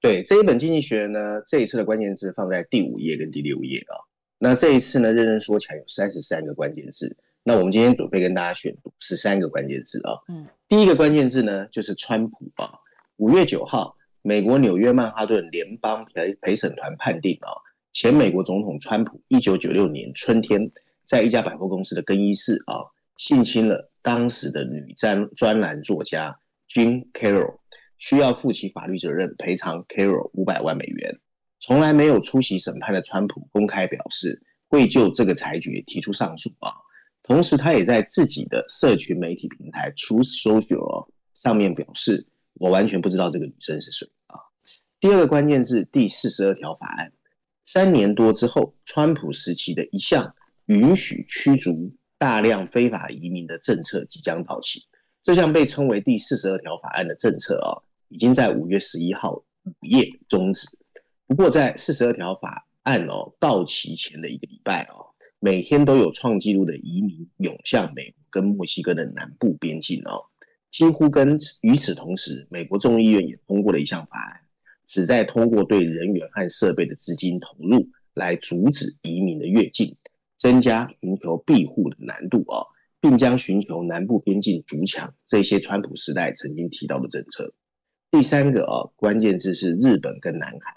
对，这一本《经济学》呢，这一次的关键字放在第五页跟第六页啊。那这一次呢，认真说起来有三十三个关键字。那我们今天准备跟大家选读十三个关键字啊。嗯，第一个关键字呢，就是川普啊。五月九号，美国纽约曼哈顿联邦陪陪审团判定啊。前美国总统川普，一九九六年春天，在一家百货公司的更衣室啊，性侵了当时的女专专栏作家 Jean Carroll，需要负起法律责任，赔偿 Carroll 五百万美元。从来没有出席审判的川普公开表示，会就这个裁决提出上诉啊。同时，他也在自己的社群媒体平台 Truth Social 上面表示，我完全不知道这个女生是谁啊。第二个关键字，第四十二条法案。三年多之后，川普时期的一项允许驱逐大量非法移民的政策即将到期。这项被称为第四十二条法案的政策啊，已经在五月十一号午夜终止。不过，在四十二条法案哦到期前的一个礼拜哦，每天都有创纪录的移民涌向美国跟墨西哥的南部边境哦。几乎跟与此同时，美国众议院也通过了一项法案。旨在通过对人员和设备的资金投入来阻止移民的越境，增加寻求庇护的难度啊，并将寻求南部边境筑墙这些川普时代曾经提到的政策。第三个啊，关键字是日本跟南韩。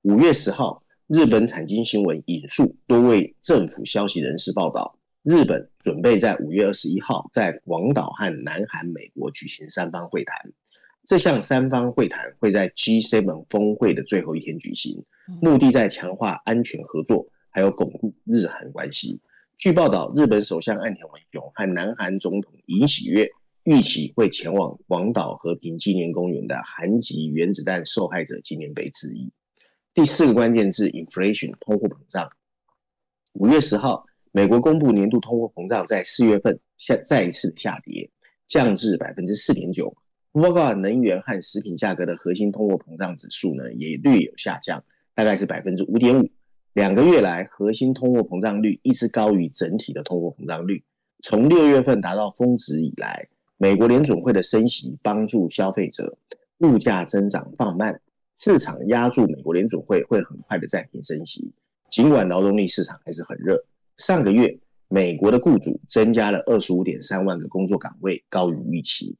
五月十号，日本产经新闻引述多位政府消息人士报道，日本准备在五月二十一号在广岛和南韩、美国举行三方会谈。这项三方会谈会在 G7 峰会的最后一天举行，目的在强化安全合作，还有巩固日韩关系。据报道，日本首相岸田文雄和南韩总统尹喜悦预期会前往广岛和平纪念公园的韩籍原子弹受害者纪念碑致意。第四个关键字：inflation，通货膨胀。五月十号，美国公布年度通货膨胀在四月份下再一次下跌，降至百分之四点九。报告能源和食品价格的核心通货膨胀指数呢，也略有下降，大概是百分之五点五。两个月来，核心通货膨胀率一直高于整体的通货膨胀率。从六月份达到峰值以来，美国联准会的升息帮助消费者，物价增长放慢，市场押注美国联准会会很快的暂停升息。尽管劳动力市场还是很热，上个月美国的雇主增加了二十五点三万个工作岗位，高于预期。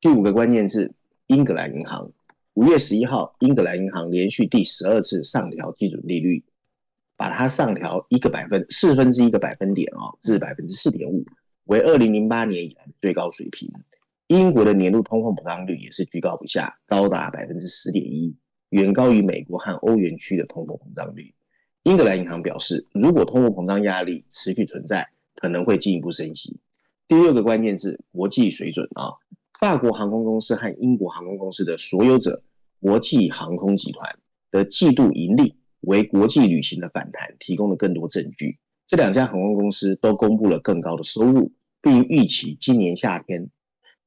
第五个关键字，英格兰银行。五月十一号，英格兰银行连续第十二次上调基准利率，把它上调一个百分四分之一个百分点啊，至百分之四点五，为二零零八年以来的最高水平。英国的年度通货膨胀率也是居高不下，高达百分之十点一，远高于美国和欧元区的通货膨胀率。英格兰银行表示，如果通货膨胀压力持续存在，可能会进一步升息。第六个关键字，国际水准啊。法国航空公司和英国航空公司的所有者国际航空集团的季度盈利为国际旅行的反弹提供了更多证据。这两家航空公司都公布了更高的收入，并预期今年夏天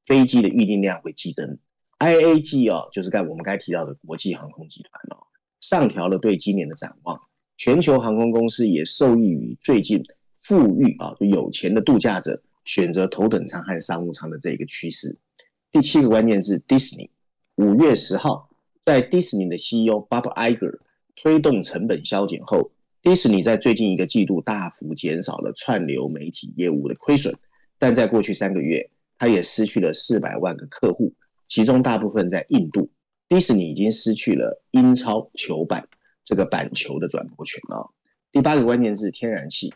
飞机的预订量会激增。IAG 哦，就是刚我们刚提到的国际航空集团哦，上调了对今年的展望。全球航空公司也受益于最近富裕啊，就有钱的度假者选择头等舱和商务舱的这个趋势。第七个关键是，Disney。五月十号，在 Disney 的 CEO Bob Iger 推动成本削减后，Disney 在最近一个季度大幅减少了串流媒体业务的亏损。但在过去三个月，它也失去了四百万个客户，其中大部分在印度。迪士尼已经失去了英超球版这个板球的转播权了。第八个关键字，天然气。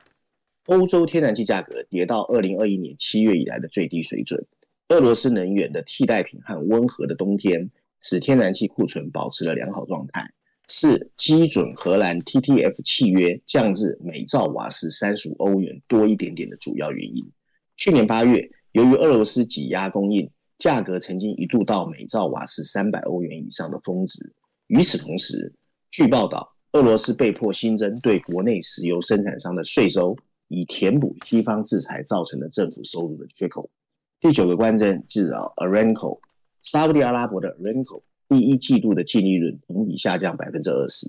欧洲天然气价格跌到二零二一年七月以来的最低水准。俄罗斯能源的替代品和温和的冬天，使天然气库存保持了良好状态，是基准荷兰 TTF 契约降至每兆瓦时三十五欧元多一点点的主要原因。去年八月，由于俄罗斯挤压供应，价格曾经一度到每兆瓦时三百欧元以上的峰值。与此同时，据报道，俄罗斯被迫新增对国内石油生产商的税收，以填补西方制裁造成的政府收入的缺口。第九个关键字啊，Aramco，沙乌地阿拉伯的 Aramco 第一季度的净利润同比下降百分之二十。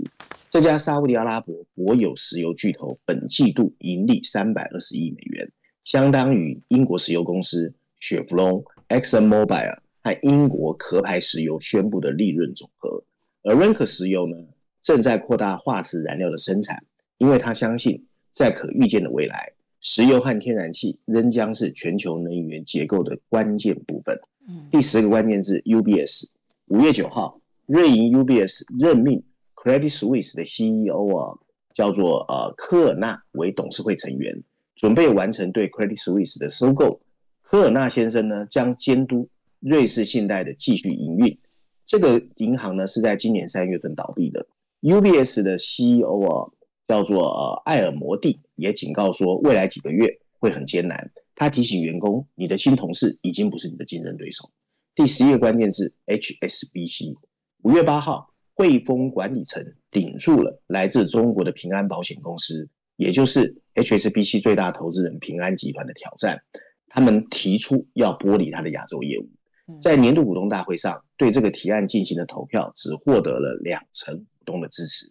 这家沙乌地阿拉伯国有石油巨头本季度盈利三百二十亿美元，相当于英国石油公司雪佛龙、Exxon Mobil 和英国壳牌石油宣布的利润总和。而 RENCO 石油呢，正在扩大化石燃料的生产，因为他相信在可预见的未来，石油和天然气仍将是全球能源结构的关键部分。第十个关键字 UBS，五月九号，瑞银 UBS 任命 Credit Suisse 的 CEO 啊，叫做呃科尔纳为董事会成员，准备完成对 Credit Suisse 的收购。科尔纳先生呢，将监督瑞士信贷的继续营运。这个银行呢，是在今年三月份倒闭的。UBS 的 CEO 啊，叫做呃艾尔摩蒂，也警告说，未来几个月会很艰难。他提醒员工，你的新同事已经不是你的竞争对手。第十一个关键字 HSBC，五月八号，汇丰管理层顶住了来自中国的平安保险公司，也就是 HSBC 最大投资人平安集团的挑战。他们提出要剥离他的亚洲业务。在年度股东大会上，对这个提案进行的投票只获得了两成股东的支持。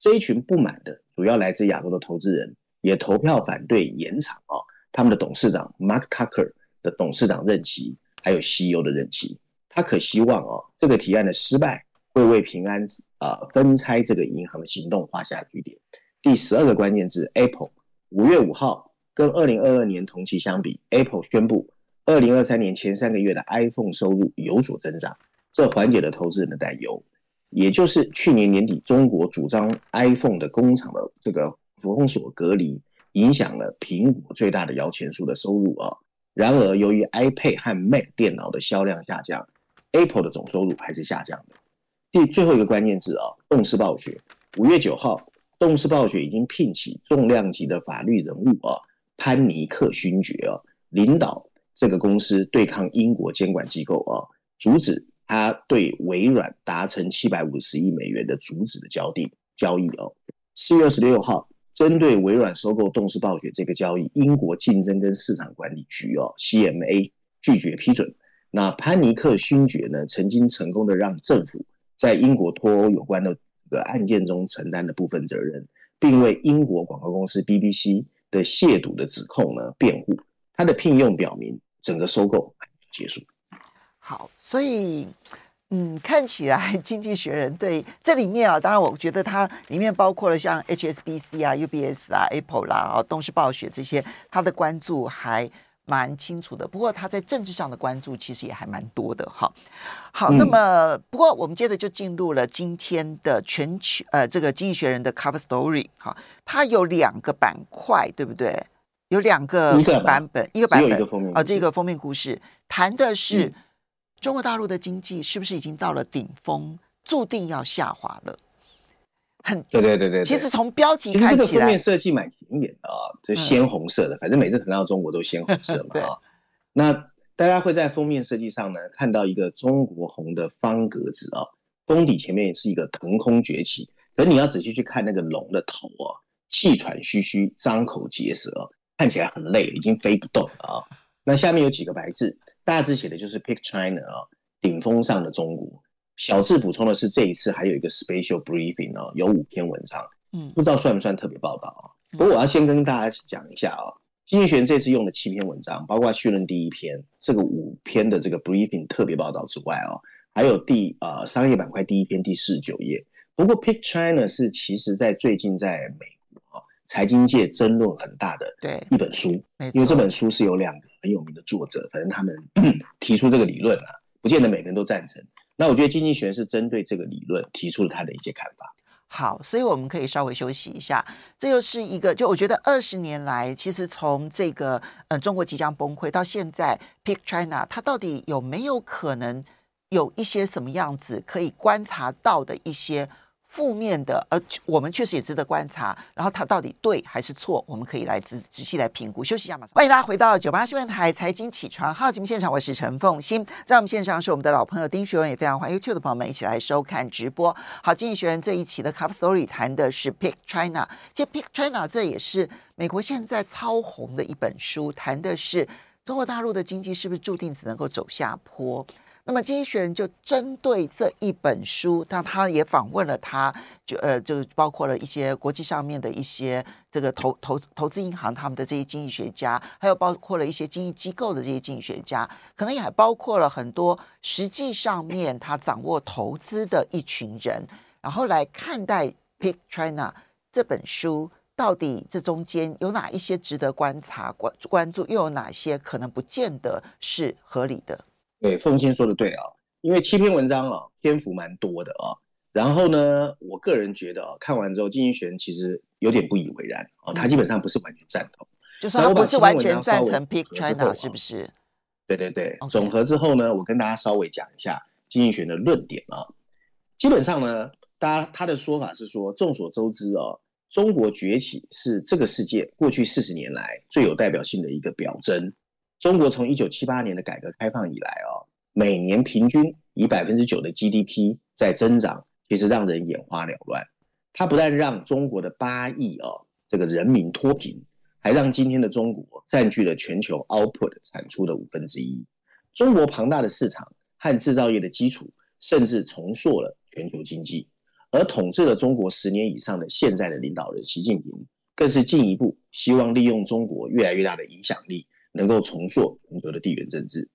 这一群不满的主要来自亚洲的投资人，也投票反对延长啊他们的董事长 Mark Tucker 的董事长任期。还有 CEO 的任期，他可希望哦，这个提案的失败会为平安啊、呃、分拆这个银行的行动画下句点。第十二个关键字，Apple，五月五号跟二零二二年同期相比，Apple 宣布二零二三年前三个月的 iPhone 收入有所增长，这缓解了投资人的担忧。也就是去年年底，中国主张 iPhone 的工厂的这个封锁隔离，影响了苹果最大的摇钱树的收入啊。然而，由于 iPad 和 Mac 电脑的销量下降，Apple 的总收入还是下降的。第最后一个关键字啊，动视暴雪。五月九号，动视暴雪已经聘请重量级的法律人物啊，潘尼克勋爵啊，领导这个公司对抗英国监管机构啊，阻止他对微软达成七百五十亿美元的阻止的交易交易哦。四月二十六号。针对微软收购动视暴雪这个交易，英国竞争跟市场管理局哦 （CMA） 拒绝批准。那潘尼克勋爵呢，曾经成功的让政府在英国脱欧有关的个案件中承担的部分责任，并为英国广告公司 BBC 的亵渎的指控呢辩护。他的聘用表明，整个收购结束。好，所以。嗯，看起来《经济学人》对这里面啊，当然我觉得它里面包括了像 HSBC 啊、UBS 啊、Apple 啦、啊、动视暴雪这些，他的关注还蛮清楚的。不过他在政治上的关注其实也还蛮多的。哈，好，那么不过我们接着就进入了今天的全球呃这个《经济学人》的 Cover Story。哈，它有两个板块，对不对？有两个版本，一个版本啊，这个封面故事谈的是。中国大陆的经济是不是已经到了顶峰，注定要下滑了？很对对对对。其实从标题看起来，这个封面设计蛮显眼的啊，就鲜红色的，嗯、反正每次谈到中国都鲜红色嘛 啊。对那大家会在封面设计上呢，看到一个中国红的方格子啊，封底前面是一个腾空崛起，可是你要仔细去看那个龙的头啊，气喘吁吁，张口结舌，看起来很累，已经飞不动了啊。那下面有几个白字。大致写的就是 “Pick China 啊，顶峰上的中国。小智补充的是这一次还有一个 Special Briefing 哦，有五篇文章，嗯，不知道算不算特别报道啊？不过我要先跟大家讲一下啊，经济学人这次用了七篇文章，包括序论第一篇，这个五篇的这个 Briefing 特别报道之外哦，还有第呃商业板块第一篇第四十九页。不过 Pick China 是其实在最近在美国啊财经界争论很大的对一本书，因为这本书是有两个。很有名的作者，反正他们 提出这个理论啊，不见得每个人都赞成。那我觉得经济学是针对这个理论提出了他的一些看法。好，所以我们可以稍微休息一下。这又是一个，就我觉得二十年来，其实从这个呃中国即将崩溃到现在，Peak China 它到底有没有可能有一些什么样子可以观察到的一些负面的，呃，我们确实也值得观察。然后它到底对还是错，我们可以来仔仔细来评估。休息一下，马上欢迎大家回到九八新闻台财经起床号节目现场，我是陈凤馨，在我们线上是我们的老朋友丁学文，也非常欢迎 YouTube 的朋友们一起来收看直播。好，经济学人这一期的 Cover Story 谈的是 Pick China，其实 Pick China 这也是美国现在超红的一本书，谈的是中国大陆的经济是不是注定只能够走下坡。那么，经济学人就针对这一本书，那他也访问了他，就呃，就包括了一些国际上面的一些这个投投投资银行他们的这些经济学家，还有包括了一些经济机构的这些经济学家，可能也还包括了很多实际上面他掌握投资的一群人，然后来看待《Pick China》这本书，到底这中间有哪一些值得观察、关关注，又有哪些可能不见得是合理的。对，凤仙说的对啊，因为七篇文章啊，篇幅蛮多的啊。然后呢，我个人觉得啊，看完之后，经济学人其实有点不以为然啊，他基本上不是完全赞同，就是他不是完全赞成 Pick China，是不是？对对对，总和之后呢，我跟大家稍微讲一下经济学人的论点啊。基本上呢，大家他的说法是说，众所周知啊，中国崛起是这个世界过去四十年来最有代表性的一个表征。中国从一九七八年的改革开放以来啊，每年平均以百分之九的 GDP 在增长，其实让人眼花缭乱。它不但让中国的八亿啊这个人民脱贫，还让今天的中国占据了全球 output 产出的五分之一。中国庞大的市场和制造业的基础，甚至重塑了全球经济。而统治了中国十年以上的现在的领导人习近平，更是进一步希望利用中国越来越大的影响力。能够重塑全球的地缘政治，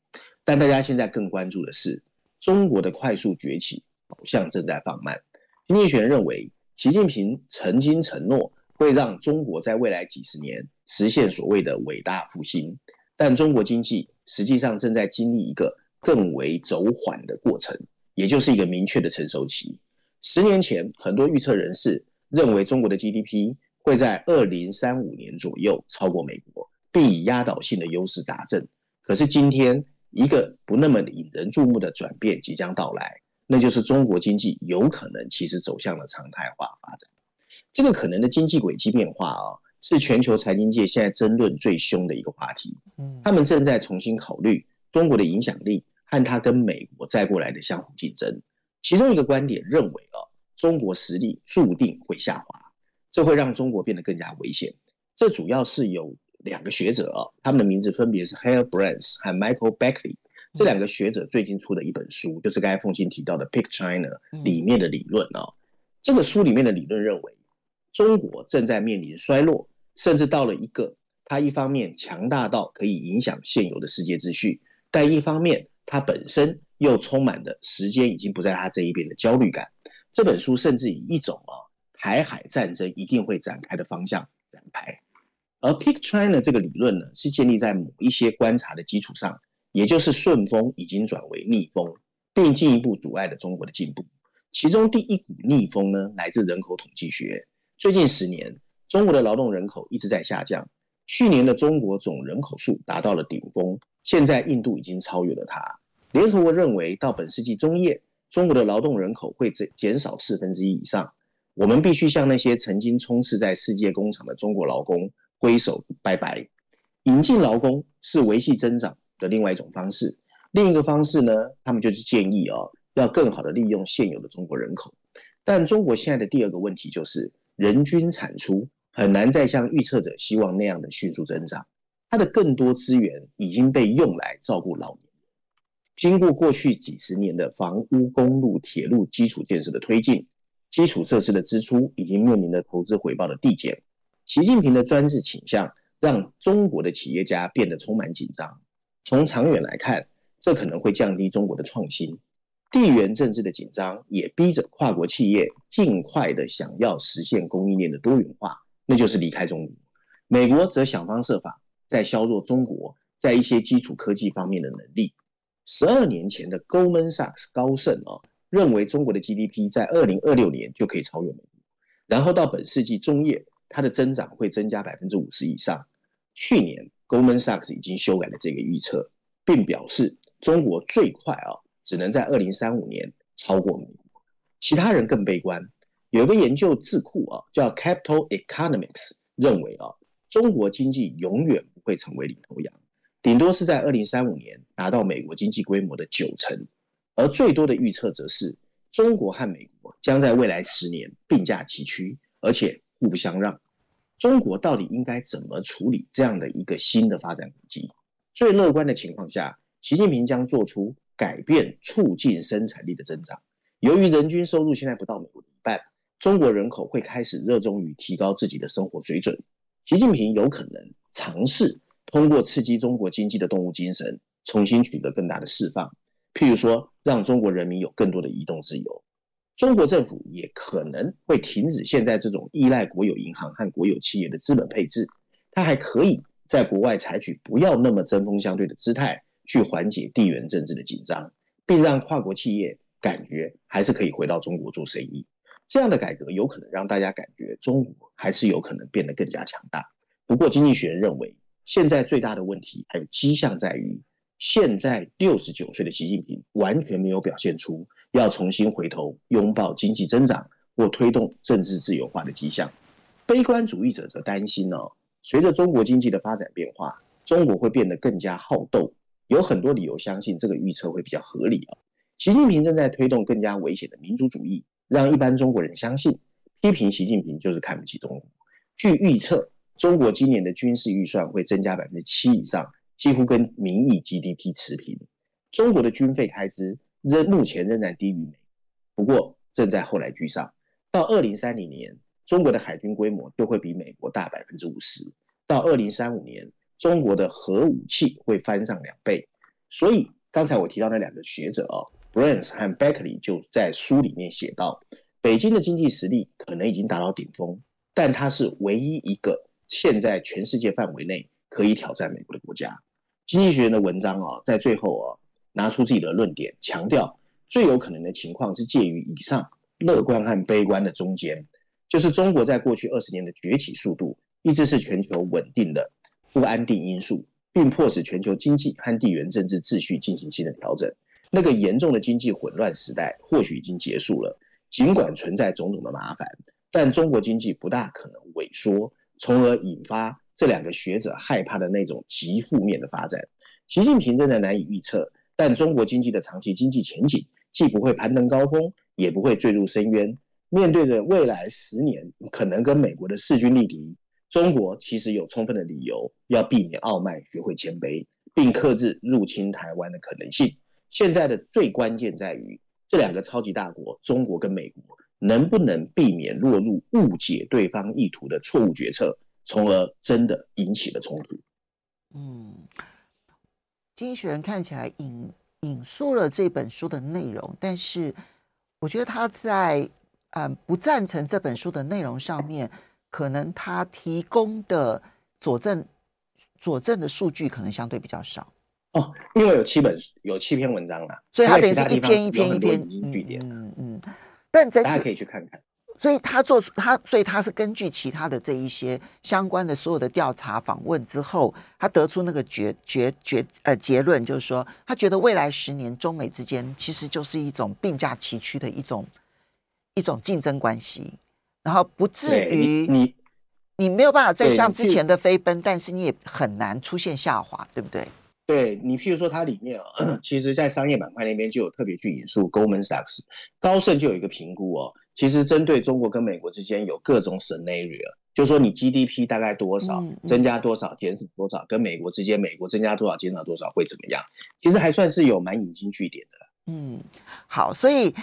但大家现在更关注的是中国的快速崛起好像正在放慢。经济学人认为，习近平曾经承诺会让中国在未来几十年实现所谓的伟大复兴，但中国经济实际上正在经历一个更为走缓的过程，也就是一个明确的成熟期。十年前，很多预测人士认为中国的 GDP 会在二零三五年左右超过美国。并以压倒性的优势达阵。可是今天，一个不那么引人注目的转变即将到来，那就是中国经济有可能其实走向了常态化发展。这个可能的经济轨迹变化啊，是全球财经界现在争论最凶的一个话题。他们正在重新考虑中国的影响力和它跟美国再过来的相互竞争。其中一个观点认为啊，中国实力注定会下滑，这会让中国变得更加危险。这主要是有。两个学者啊，他们的名字分别是 Hale Brands 和 Michael Beckley。这两个学者最近出的一本书，就是刚才凤馨提到的《Pick China》里面的理论啊。这个书里面的理论认为，中国正在面临衰落，甚至到了一个它一方面强大到可以影响现有的世界秩序，但一方面它本身又充满着时间已经不在它这一边的焦虑感。这本书甚至以一种啊台海战争一定会展开的方向展开。而 Pick China 这个理论呢，是建立在某一些观察的基础上，也就是顺风已经转为逆风，并进一步阻碍了中国的进步。其中第一股逆风呢，来自人口统计学。最近十年，中国的劳动人口一直在下降。去年的中国总人口数达到了顶峰，现在印度已经超越了它。联合国认为，到本世纪中叶，中国的劳动人口会减减少四分之一以上。我们必须向那些曾经充斥在世界工厂的中国劳工。挥手拜拜，引进劳工是维系增长的另外一种方式。另一个方式呢，他们就是建议啊，要更好的利用现有的中国人口。但中国现在的第二个问题就是，人均产出很难再像预测者希望那样的迅速增长。它的更多资源已经被用来照顾老年人。经过过去几十年的房屋、公路、铁路基础建设的推进，基础设施的支出已经面临了投资回报的递减。习近平的专制倾向让中国的企业家变得充满紧张。从长远来看，这可能会降低中国的创新。地缘政治的紧张也逼着跨国企业尽快的想要实现供应链的多元化，那就是离开中国。美国则想方设法在削弱中国在一些基础科技方面的能力。十二年前的 Goldman Sachs 高盛啊，认为中国的 GDP 在二零二六年就可以超越美国，然后到本世纪中叶。它的增长会增加百分之五十以上。去年，Goldman Sachs 已经修改了这个预测，并表示中国最快啊，只能在二零三五年超过美国。其他人更悲观，有个研究智库啊，叫 Capital Economics，认为啊，中国经济永远不会成为领头羊，顶多是在二零三五年达到美国经济规模的九成，而最多的预测则是中国和美国将在未来十年并驾齐驱，而且互不相让。中国到底应该怎么处理这样的一个新的发展轨迹？最乐观的情况下，习近平将做出改变，促进生产力的增长。由于人均收入现在不到美国的一半。中国人口会开始热衷于提高自己的生活水准，习近平有可能尝试通过刺激中国经济的动物精神，重新取得更大的释放。譬如说，让中国人民有更多的移动自由。中国政府也可能会停止现在这种依赖国有银行和国有企业的资本配置，它还可以在国外采取不要那么针锋相对的姿态，去缓解地缘政治的紧张，并让跨国企业感觉还是可以回到中国做生意。这样的改革有可能让大家感觉中国还是有可能变得更加强大。不过，经济学人认为，现在最大的问题还有迹象在于，现在六十九岁的习近平完全没有表现出要重新回头拥抱经济增长或推动政治自由化的迹象。悲观主义者则担心呢、哦，随着中国经济的发展变化，中国会变得更加好斗。有很多理由相信这个预测会比较合理啊。习近平正在推动更加危险的民族主义。让一般中国人相信，批评习近平就是看不起中国。据预测，中国今年的军事预算会增加百分之七以上，几乎跟名义 GDP 持平。中国的军费开支仍目前仍然低于美，不过正在后来居上。到二零三零年，中国的海军规模就会比美国大百分之五十。到二零三五年，中国的核武器会翻上两倍。所以刚才我提到那两个学者哦。b r a n s 和 Beckley 就在书里面写到：北京的经济实力可能已经达到顶峰，但它是唯一一个现在全世界范围内可以挑战美国的国家。经济学人的文章啊，在最后啊，拿出自己的论点，强调最有可能的情况是介于以上乐观和悲观的中间，就是中国在过去二十年的崛起速度一直是全球稳定的不安定因素，并迫使全球经济和地缘政治秩序进行新的调整。那个严重的经济混乱时代或许已经结束了，尽管存在种种的麻烦，但中国经济不大可能萎缩，从而引发这两个学者害怕的那种极负面的发展。习近平仍然难以预测，但中国经济的长期经济前景既不会攀登高峰，也不会坠入深渊。面对着未来十年可能跟美国的势均力敌，中国其实有充分的理由要避免傲慢，学会谦卑，并克制入侵台湾的可能性。现在的最关键在于，这两个超级大国中国跟美国能不能避免落入误解对方意图的错误决策，从而真的引起了冲突。嗯，经济学人看起来引引述了这本书的内容，但是我觉得他在嗯不赞成这本书的内容上面，可能他提供的佐证佐证的数据可能相对比较少。哦，因为有七本有七篇文章啦，所以他等于是一篇一篇一篇据点，嗯嗯，但大家可以去看看。所以他做出他，所以他是根据其他的这一些相关的所有的调查访问之后，他得出那个结结结呃结论，就是说他觉得未来十年中美之间其实就是一种并驾齐驱的一种一种竞争关系，然后不至于你你没有办法再像之前的飞奔，但是你也很难出现下滑，对不对？对你，譬如说它里面啊，其实，在商业板块那边就有特别去引述 Goldman Sachs，高盛就有一个评估哦，其实针对中国跟美国之间有各种 scenario，就是说你 GDP 大概多少，增加多少，减少多少，跟美国之间，美国增加多少，减少多少会怎么样？其实还算是有蛮引经据典的。嗯，好，所以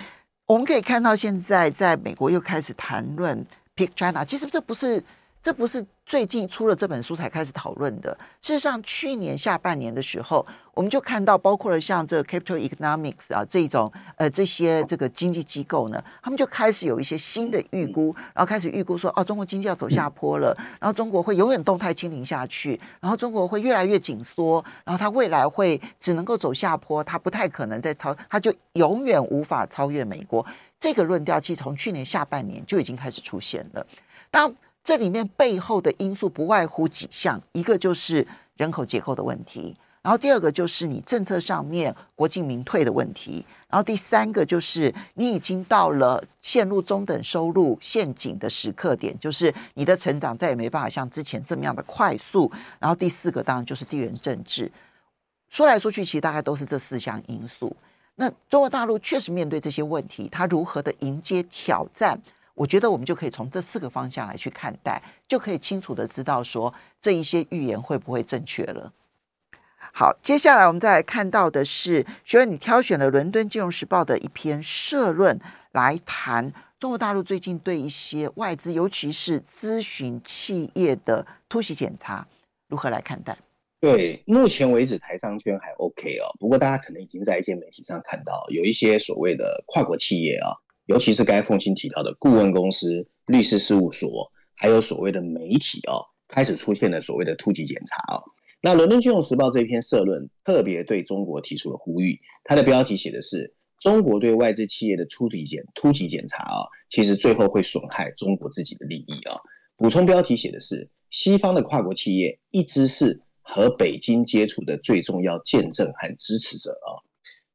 我们可以看到，现在在美国又开始谈论 Pick China，其实这不是。这不是最近出了这本书才开始讨论的。事实上，去年下半年的时候，我们就看到，包括了像这个 Capital Economics 啊这种呃这些这个经济机构呢，他们就开始有一些新的预估，然后开始预估说，哦，中国经济要走下坡了，然后中国会永远动态清零下去，然后中国会越来越紧缩，然后它未来会只能够走下坡，它不太可能再超，它就永远无法超越美国。这个论调其实从去年下半年就已经开始出现了。当这里面背后的因素不外乎几项，一个就是人口结构的问题，然后第二个就是你政策上面国进民退的问题，然后第三个就是你已经到了陷入中等收入陷阱的时刻点，就是你的成长再也没办法像之前这么样的快速。然后第四个当然就是地缘政治，说来说去其实大概都是这四项因素。那中国大陆确实面对这些问题，它如何的迎接挑战？我觉得我们就可以从这四个方向来去看待，就可以清楚的知道说这一些预言会不会正确了。好，接下来我们再来看到的是，学文你挑选了《伦敦金融时报》的一篇社论来谈中国大陆最近对一些外资，尤其是咨询企业的突袭检查，如何来看待？对，目前为止台商圈还 OK 哦，不过大家可能已经在一些媒体上看到，有一些所谓的跨国企业啊。尤其是该奉新提到的顾问公司、律师事务所，还有所谓的媒体哦，开始出现了所谓的突击检查哦。那《伦敦金融时报》这篇社论特别对中国提出了呼吁，它的标题写的是“中国对外资企业的突击检突击检查啊，其实最后会损害中国自己的利益啊。”补充标题写的是“西方的跨国企业一直是和北京接触的最重要见证和支持者啊。”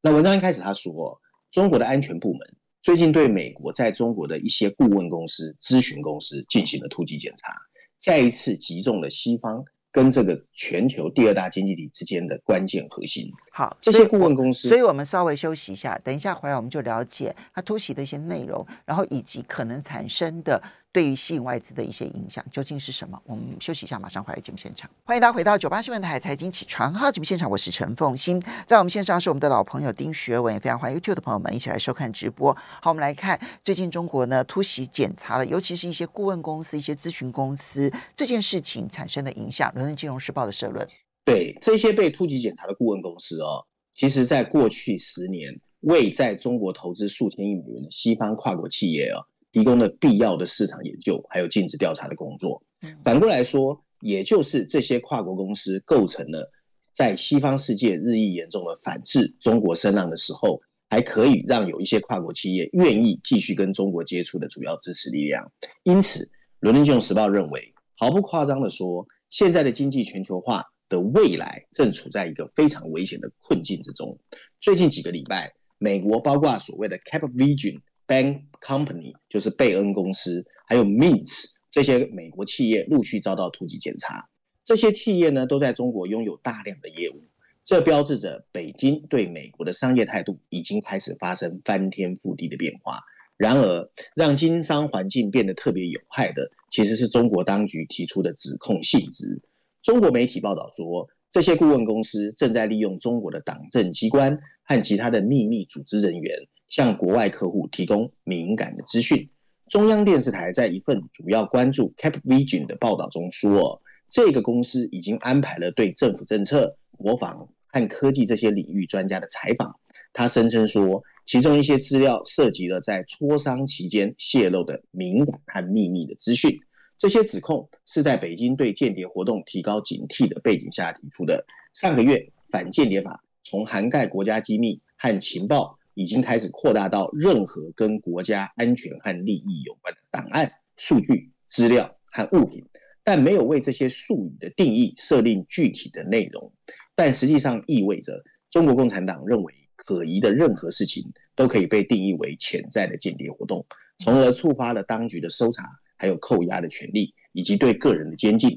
那文章一开始他说，中国的安全部门。最近对美国在中国的一些顾问公司、咨询公司进行了突击检查，再一次击中了西方跟这个全球第二大经济体之间的关键核心。好，这些顾问公司，所以我们稍微休息一下，等一下回来我们就了解它突袭的一些内容，然后以及可能产生的。对于吸引外资的一些影响究竟是什么？我们休息一下，马上回来节目现场。欢迎大家回到九八新闻台财经起床号节目现场，我是陈凤欣，在我们线上是我们的老朋友丁学文，也非常欢迎 YouTube 的朋友们一起来收看直播。好，我们来看最近中国呢突袭检查了，尤其是一些顾问公司、一些咨询公司这件事情产生的影响。伦敦金融时报的社论，对这些被突击检查的顾问公司哦，其实在过去十年为在中国投资数千亿美元的西方跨国企业哦。提供了必要的市场研究，还有尽职调查的工作。反过来说，也就是这些跨国公司构成了在西方世界日益严重的反制中国声浪的时候，还可以让有一些跨国企业愿意继续跟中国接触的主要支持力量。因此，《伦敦金融时报》认为，毫不夸张地说，现在的经济全球化的未来正处在一个非常危险的困境之中。最近几个礼拜，美国包括所谓的 CapVision。Bank Company 就是贝恩公司，还有 Mintz 这些美国企业陆续遭到突击检查。这些企业呢，都在中国拥有大量的业务，这标志着北京对美国的商业态度已经开始发生翻天覆地的变化。然而，让经商环境变得特别有害的，其实是中国当局提出的指控性质。中国媒体报道说，这些顾问公司正在利用中国的党政机关和其他的秘密组织人员。向国外客户提供敏感的资讯。中央电视台在一份主要关注 CapVision 的报道中说，这个公司已经安排了对政府政策、国防和科技这些领域专家的采访。他声称说，其中一些资料涉及了在磋商期间泄露的敏感和秘密的资讯。这些指控是在北京对间谍活动提高警惕的背景下提出的。上个月，反间谍法从涵盖国家机密和情报。已经开始扩大到任何跟国家安全和利益有关的档案、数据、资料和物品，但没有为这些术语的定义设定具体的内容。但实际上意味着，中国共产党认为可疑的任何事情都可以被定义为潜在的间谍活动，从而触发了当局的搜查、还有扣押的权利以及对个人的监禁。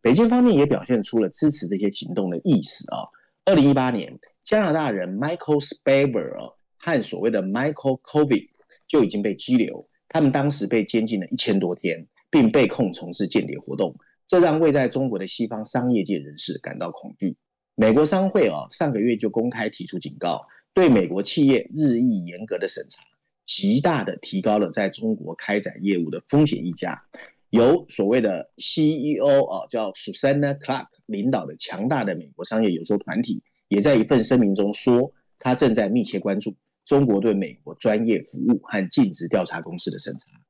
北京方面也表现出了支持这些行动的意思啊。二零一八年，加拿大人 Michael Spavor 和所谓的 Michael Kovy 就已经被拘留，他们当时被监禁了一千多天，并被控从事间谍活动，这让位在中国的西方商业界人士感到恐惧。美国商会啊，上个月就公开提出警告，对美国企业日益严格的审查，极大的提高了在中国开展业务的风险溢价。由所谓的 CEO 啊，叫 Susanna Clark 领导的强大的美国商业游说团体，也在一份声明中说，他正在密切关注。中国对美国专业服务和尽职调查公司的审查，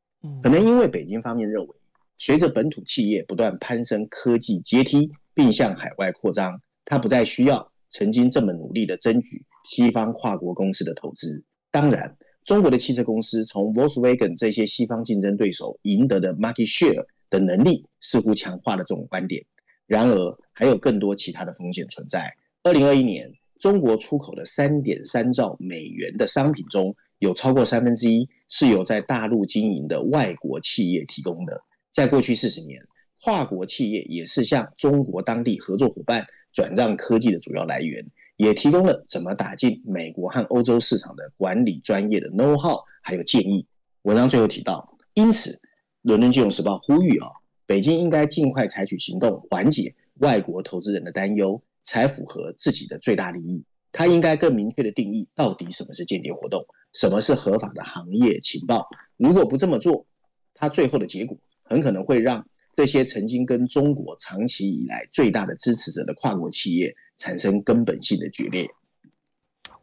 可能因为北京方面认为，随着本土企业不断攀升科技阶梯，并向海外扩张，它不再需要曾经这么努力的争取西方跨国公司的投资。当然，中国的汽车公司从 Volkswagen 这些西方竞争对手赢得的 market share 的能力，似乎强化了这种观点。然而，还有更多其他的风险存在。二零二一年中国出口的三点三兆美元的商品中，有超过三分之一是由在大陆经营的外国企业提供的。在过去四十年，跨国企业也是向中国当地合作伙伴转让科技的主要来源，也提供了怎么打进美国和欧洲市场的管理专业的 know how，还有建议。文章最后提到，因此，伦敦金融时报呼吁啊，北京应该尽快采取行动，缓解外国投资人的担忧，才符合自己的最大利益。他应该更明确的定义到底什么是间谍活动，什么是合法的行业情报。如果不这么做，他最后的结果很可能会让这些曾经跟中国长期以来最大的支持者的跨国企业产生根本性的决裂。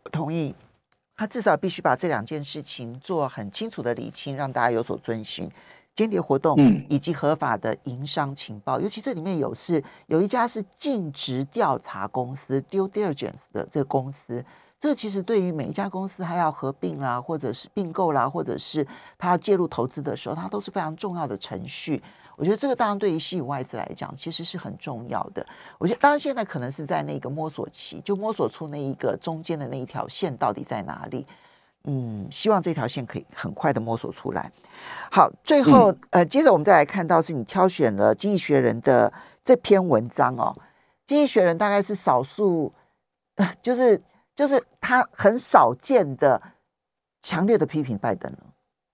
我同意，他至少必须把这两件事情做很清楚的理清，让大家有所遵循。间谍活动以及合法的营商情报，嗯、尤其这里面有是有一家是尽职调查公司 （due diligence） 的这个公司，这其实对于每一家公司它要合并啦，或者是并购啦，或者是它要介入投资的时候，它都是非常重要的程序。我觉得这个当然对于吸引外资来讲，其实是很重要的。我觉得当然现在可能是在那个摸索期，就摸索出那一个中间的那一条线到底在哪里。嗯，希望这条线可以很快的摸索出来。好，最后、嗯、呃，接着我们再来看到是你挑选了《经济学人》的这篇文章哦，《经济学人》大概是少数，呃，就是就是他很少见的强烈的批评拜登了。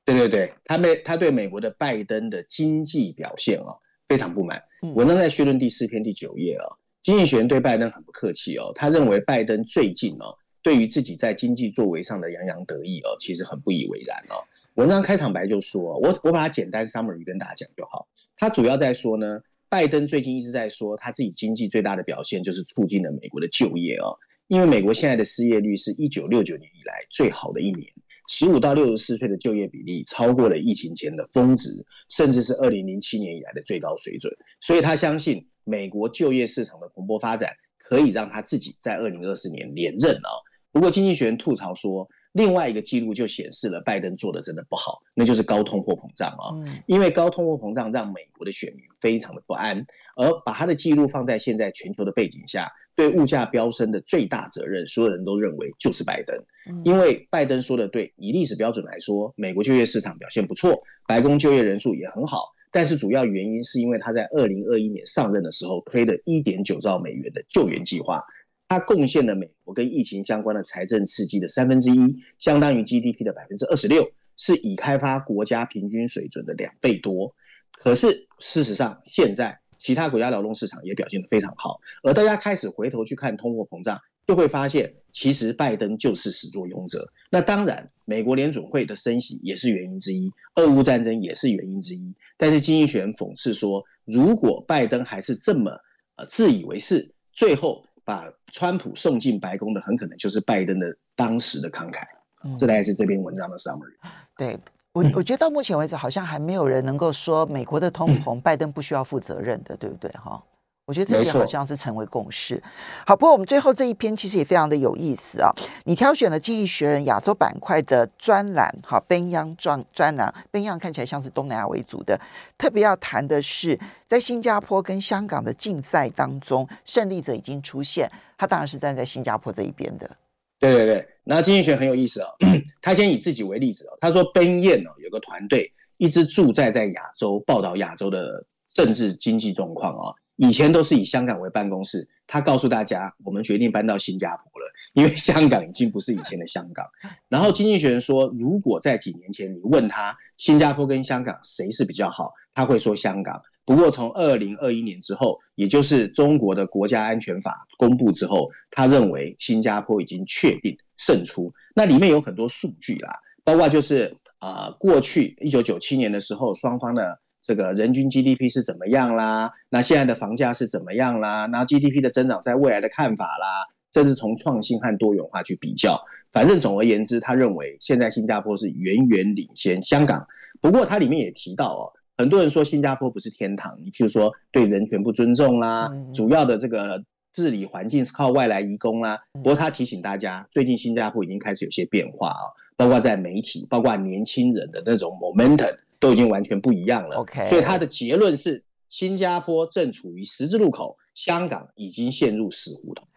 对对对，他被他对美国的拜登的经济表现哦非常不满。文章在序论第四篇第九页哦，《经济学人》对拜登很不客气哦，他认为拜登最近哦。对于自己在经济作为上的洋洋得意哦，其实很不以为然哦。文章开场白就说，我我把它简单 summary 跟大家讲就好。他主要在说呢，拜登最近一直在说他自己经济最大的表现就是促进了美国的就业哦，因为美国现在的失业率是一九六九年以来最好的一年，十五到六十四岁的就业比例超过了疫情前的峰值，甚至是二零零七年以来的最高水准。所以他相信美国就业市场的蓬勃发展可以让他自己在二零二四年连任哦。不过，经济学人吐槽说，另外一个记录就显示了拜登做的真的不好，那就是高通货膨胀啊。因为高通货膨胀让美国的选民非常的不安，而把他的记录放在现在全球的背景下，对物价飙升的最大责任，所有人都认为就是拜登。因为拜登说的对，以历史标准来说，美国就业市场表现不错，白宫就业人数也很好，但是主要原因是因为他在二零二一年上任的时候推了一点九兆美元的救援计划。它贡献了美国跟疫情相关的财政刺激的三分之一，相当于 GDP 的百分之二十六，是已开发国家平均水准的两倍多。可是事实上，现在其他国家劳动市场也表现得非常好，而大家开始回头去看通货膨胀，就会发现其实拜登就是始作俑者。那当然，美国联准会的升息也是原因之一，俄乌战争也是原因之一。但是经济学人讽刺说，如果拜登还是这么呃自以为是，最后。把川普送进白宫的，很可能就是拜登的当时的慷慨。嗯、这大概是这篇文章的 summary。对我，我觉得到目前为止，好像还没有人能够说美国的通膨，拜登不需要负责任的，对不对？哈。我觉得这点好像是成为共识。好，不过我们最后这一篇其实也非常的有意思啊。你挑选了《经济学人》亚洲板块的专栏，好，边央专专栏，边央看起来像是东南亚为主的。特别要谈的是，在新加坡跟香港的竞赛当中，胜利者已经出现。他当然是站在新加坡这一边的。对对对，然后经济学很有意思哦。他先以自己为例子哦，他说 Ben Yan 哦有个团队一直驻在在亚洲，报道亚洲的政治经济状况哦。以前都是以香港为办公室，他告诉大家，我们决定搬到新加坡了，因为香港已经不是以前的香港。然后经济学人说，如果在几年前你问他新加坡跟香港谁是比较好，他会说香港。不过从二零二一年之后，也就是中国的国家安全法公布之后，他认为新加坡已经确定胜出。那里面有很多数据啦，包括就是啊、呃，过去一九九七年的时候，双方的。这个人均 GDP 是怎么样啦？那现在的房价是怎么样啦？然后 GDP 的增长在未来的看法啦，这是从创新和多元化去比较。反正总而言之，他认为现在新加坡是远远领先香港。不过他里面也提到哦，很多人说新加坡不是天堂，你譬如说对人权不尊重啦，主要的这个治理环境是靠外来移工啦。不过他提醒大家，最近新加坡已经开始有些变化啊，包括在媒体，包括年轻人的那种 momentum。都已经完全不一样了，OK，所以他的结论是新加坡正处于十字路口，香港已经陷入死胡同。